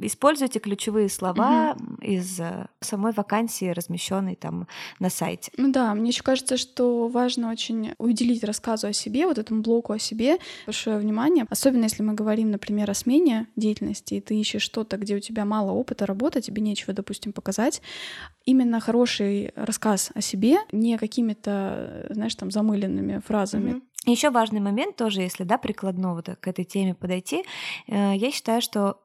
используйте ключевые слова угу. из э, самой вакансии, размещенной там на сайте. Ну да, мне еще кажется, что важно очень уделить рассказу о себе, вот этому блоку о себе большое внимание, особенно если мы говорим, например, о смене деятельности, и ты ищешь что-то, где у тебя мало опыта работы, тебе нечего, допустим, показать. Именно хороший рассказ о себе, не какими-то, знаешь, там замыленными фразами. Mm-hmm. Еще важный момент тоже, если да, прикладно вот к этой теме подойти, э, я считаю, что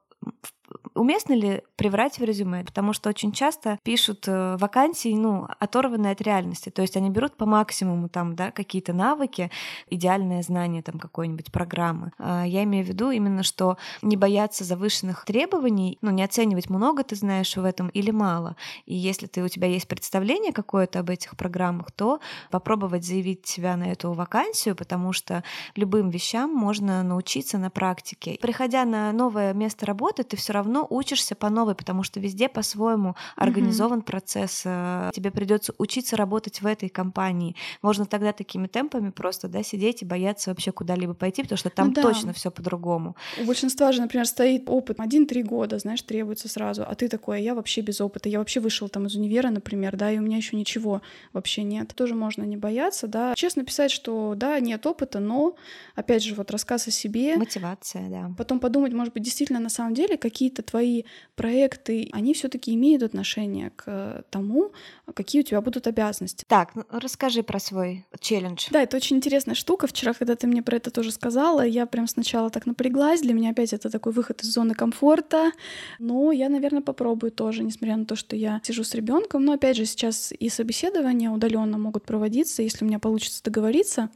Уместно ли приврать в резюме? Потому что очень часто пишут э, вакансии, ну, оторванные от реальности. То есть они берут по максимуму там, да, какие-то навыки, идеальное знание там какой-нибудь программы. А, я имею в виду именно, что не бояться завышенных требований, ну, не оценивать, много ты знаешь в этом или мало. И если ты, у тебя есть представление какое-то об этих программах, то попробовать заявить себя на эту вакансию, потому что любым вещам можно научиться на практике. Приходя на новое место работы, ты все равно учишься по новой, потому что везде по-своему организован mm-hmm. процесс. Э, тебе придется учиться работать в этой компании. Можно тогда такими темпами просто да, сидеть и бояться вообще куда-либо пойти, потому что там ну, да. точно все по-другому. У большинства же, например, стоит опыт 1-3 года, знаешь, требуется сразу, а ты такой, а я вообще без опыта, я вообще вышел там из универа, например, да, и у меня еще ничего вообще нет. Тоже можно не бояться, да. Честно писать, что да, нет опыта, но, опять же, вот рассказ о себе. Мотивация, да. Потом подумать, может быть, действительно, на самом деле, какие-то твои проекты, они все таки имеют отношение к тому, какие у тебя будут обязанности. Так, ну, расскажи про свой челлендж. Да, это очень интересная штука. Вчера, когда ты мне про это тоже сказала, я прям сначала так напряглась. Для меня опять это такой выход из зоны комфорта. Но я, наверное, попробую тоже, несмотря на то, что я сижу с ребенком. Но опять же, сейчас и собеседования удаленно могут проводиться, если у меня получится договориться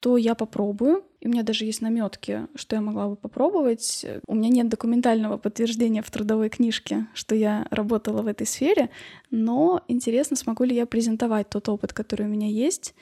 то я попробую. И у меня даже есть наметки, что я могла бы попробовать. У меня нет документального подтверждения в трудовой книжке, что я работала в этой сфере, но интересно, смогу ли я презентовать тот опыт, который у меня есть,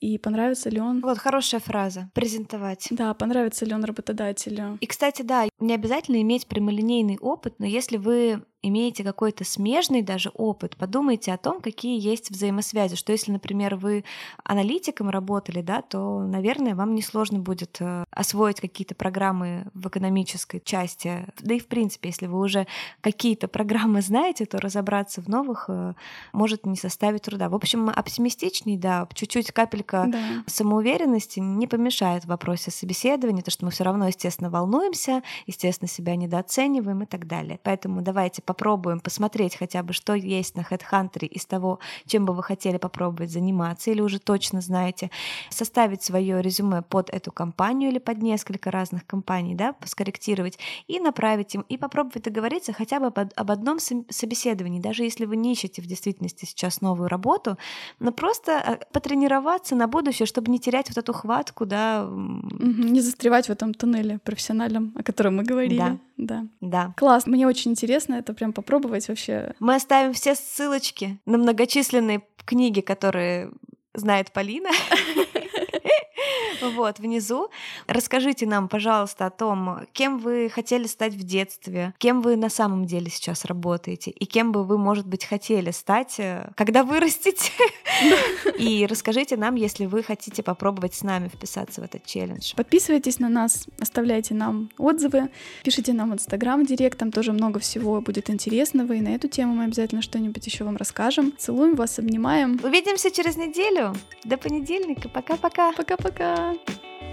и понравится ли он... Вот хорошая фраза. Презентовать. Да, понравится ли он работодателю. И, кстати, да, не обязательно иметь прямолинейный опыт, но если вы имеете какой-то смежный даже опыт, подумайте о том, какие есть взаимосвязи. Что если, например, вы аналитиком работали, да, то, наверное, вам несложно будет э, освоить какие-то программы в экономической части. Да и, в принципе, если вы уже какие-то программы знаете, то разобраться в новых э, может не составить труда. В общем, оптимистичней, да, чуть-чуть капелька да. самоуверенности не помешает в вопросе собеседования, то что мы все равно, естественно, волнуемся, естественно, себя недооцениваем и так далее. Поэтому давайте попробуем посмотреть хотя бы, что есть на HeadHunter из того, чем бы вы хотели попробовать заниматься, или уже точно знаете, составить свое резюме под эту компанию или под несколько разных компаний, да, скорректировать и направить им, и попробовать договориться хотя бы об одном собеседовании, даже если вы не ищете в действительности сейчас новую работу, но просто э, потренироваться на будущее, чтобы не терять вот эту хватку, да. Не застревать в этом туннеле профессиональном, о котором мы говорили. Да. Да. Да. Класс, мне очень интересно это прям попробовать вообще. Мы оставим все ссылочки на многочисленные книги, которые знает Полина. Вот, внизу. Расскажите нам, пожалуйста, о том, кем вы хотели стать в детстве, кем вы на самом деле сейчас работаете, и кем бы вы, может быть, хотели стать, э, когда вырастете. И расскажите нам, если вы хотите попробовать с нами вписаться в этот челлендж. Подписывайтесь на нас, оставляйте нам отзывы, пишите нам в Инстаграм, Директ, там тоже много всего будет интересного, и на эту тему мы обязательно что-нибудь еще вам расскажем. Целуем вас, обнимаем. Увидимся через неделю. До понедельника. Пока-пока. Пока-пока. Bye.